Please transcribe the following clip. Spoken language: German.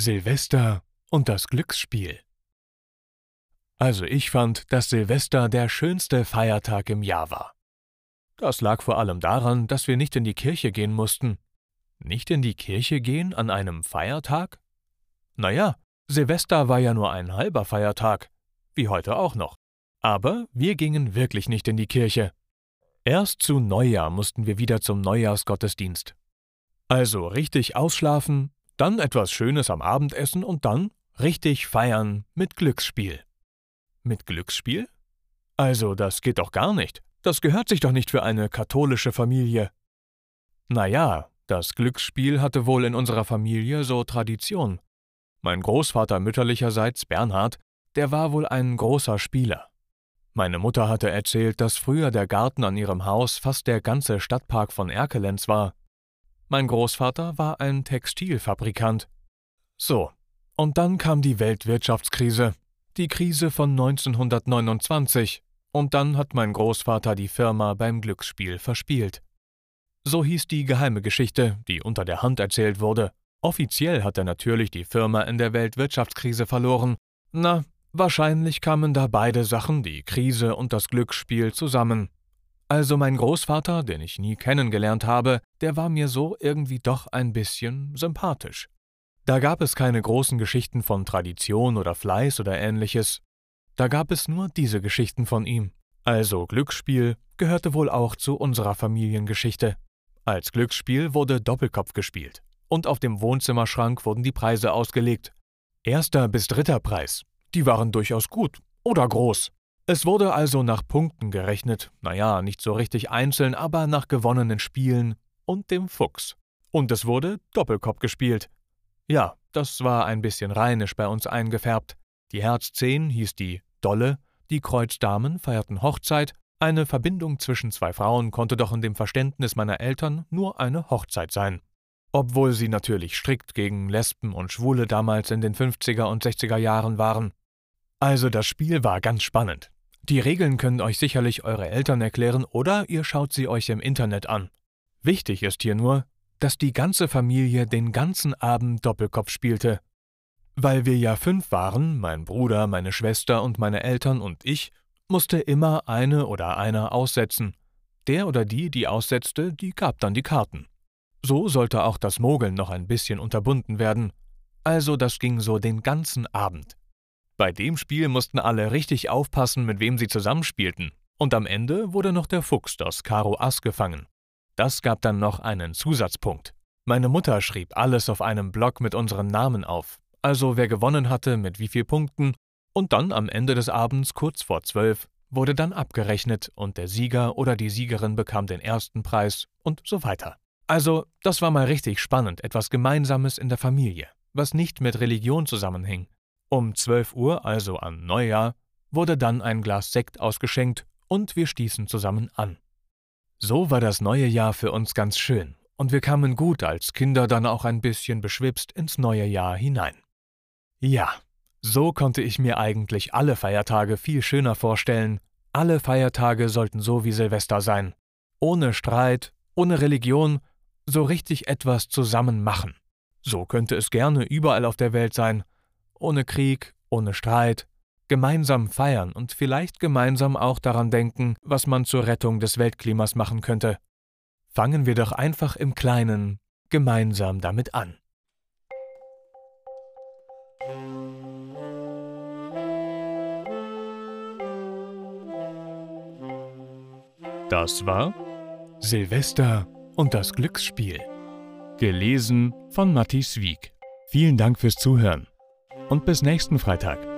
Silvester und das Glücksspiel. Also ich fand, dass Silvester der schönste Feiertag im Jahr war. Das lag vor allem daran, dass wir nicht in die Kirche gehen mussten. Nicht in die Kirche gehen an einem Feiertag? Naja, Silvester war ja nur ein halber Feiertag, wie heute auch noch. Aber wir gingen wirklich nicht in die Kirche. Erst zu Neujahr mussten wir wieder zum Neujahrsgottesdienst. Also richtig ausschlafen, dann etwas Schönes am Abendessen und dann richtig feiern mit Glücksspiel. Mit Glücksspiel? Also, das geht doch gar nicht. Das gehört sich doch nicht für eine katholische Familie. Na ja, das Glücksspiel hatte wohl in unserer Familie so Tradition. Mein Großvater mütterlicherseits, Bernhard, der war wohl ein großer Spieler. Meine Mutter hatte erzählt, dass früher der Garten an ihrem Haus fast der ganze Stadtpark von Erkelenz war. Mein Großvater war ein Textilfabrikant. So, und dann kam die Weltwirtschaftskrise, die Krise von 1929, und dann hat mein Großvater die Firma beim Glücksspiel verspielt. So hieß die geheime Geschichte, die unter der Hand erzählt wurde. Offiziell hat er natürlich die Firma in der Weltwirtschaftskrise verloren. Na, wahrscheinlich kamen da beide Sachen, die Krise und das Glücksspiel, zusammen. Also mein Großvater, den ich nie kennengelernt habe, der war mir so irgendwie doch ein bisschen sympathisch. Da gab es keine großen Geschichten von Tradition oder Fleiß oder ähnliches. Da gab es nur diese Geschichten von ihm. Also Glücksspiel gehörte wohl auch zu unserer Familiengeschichte. Als Glücksspiel wurde Doppelkopf gespielt. Und auf dem Wohnzimmerschrank wurden die Preise ausgelegt. Erster bis dritter Preis. Die waren durchaus gut oder groß. Es wurde also nach Punkten gerechnet, naja, nicht so richtig einzeln, aber nach gewonnenen Spielen und dem Fuchs. Und es wurde Doppelkopf gespielt. Ja, das war ein bisschen rheinisch bei uns eingefärbt. Die Herz 10 hieß die Dolle, die Kreuzdamen feierten Hochzeit, eine Verbindung zwischen zwei Frauen konnte doch in dem Verständnis meiner Eltern nur eine Hochzeit sein. Obwohl sie natürlich strikt gegen Lesben und Schwule damals in den 50er und 60er Jahren waren. Also das Spiel war ganz spannend. Die Regeln können euch sicherlich eure Eltern erklären oder ihr schaut sie euch im Internet an. Wichtig ist hier nur, dass die ganze Familie den ganzen Abend Doppelkopf spielte weil wir ja fünf waren, mein Bruder, meine Schwester und meine Eltern und ich, musste immer eine oder einer aussetzen. Der oder die, die aussetzte, die gab dann die Karten. So sollte auch das Mogeln noch ein bisschen unterbunden werden. Also das ging so den ganzen Abend. Bei dem Spiel mussten alle richtig aufpassen, mit wem sie zusammenspielten. Und am Ende wurde noch der Fuchs, das Karo Ass, gefangen. Das gab dann noch einen Zusatzpunkt. Meine Mutter schrieb alles auf einem Block mit unseren Namen auf, also wer gewonnen hatte, mit wie viel Punkten, und dann am Ende des Abends kurz vor zwölf wurde dann abgerechnet und der Sieger oder die Siegerin bekam den ersten Preis und so weiter. Also, das war mal richtig spannend, etwas Gemeinsames in der Familie, was nicht mit Religion zusammenhing. Um 12 Uhr, also an Neujahr, wurde dann ein Glas Sekt ausgeschenkt und wir stießen zusammen an. So war das neue Jahr für uns ganz schön und wir kamen gut als Kinder dann auch ein bisschen beschwipst ins neue Jahr hinein. Ja, so konnte ich mir eigentlich alle Feiertage viel schöner vorstellen. Alle Feiertage sollten so wie Silvester sein. Ohne Streit, ohne Religion, so richtig etwas zusammen machen. So könnte es gerne überall auf der Welt sein. Ohne Krieg, ohne Streit, gemeinsam feiern und vielleicht gemeinsam auch daran denken, was man zur Rettung des Weltklimas machen könnte. Fangen wir doch einfach im Kleinen gemeinsam damit an. Das war Silvester und das Glücksspiel. Gelesen von Matthias Wieg. Vielen Dank fürs Zuhören und bis nächsten Freitag.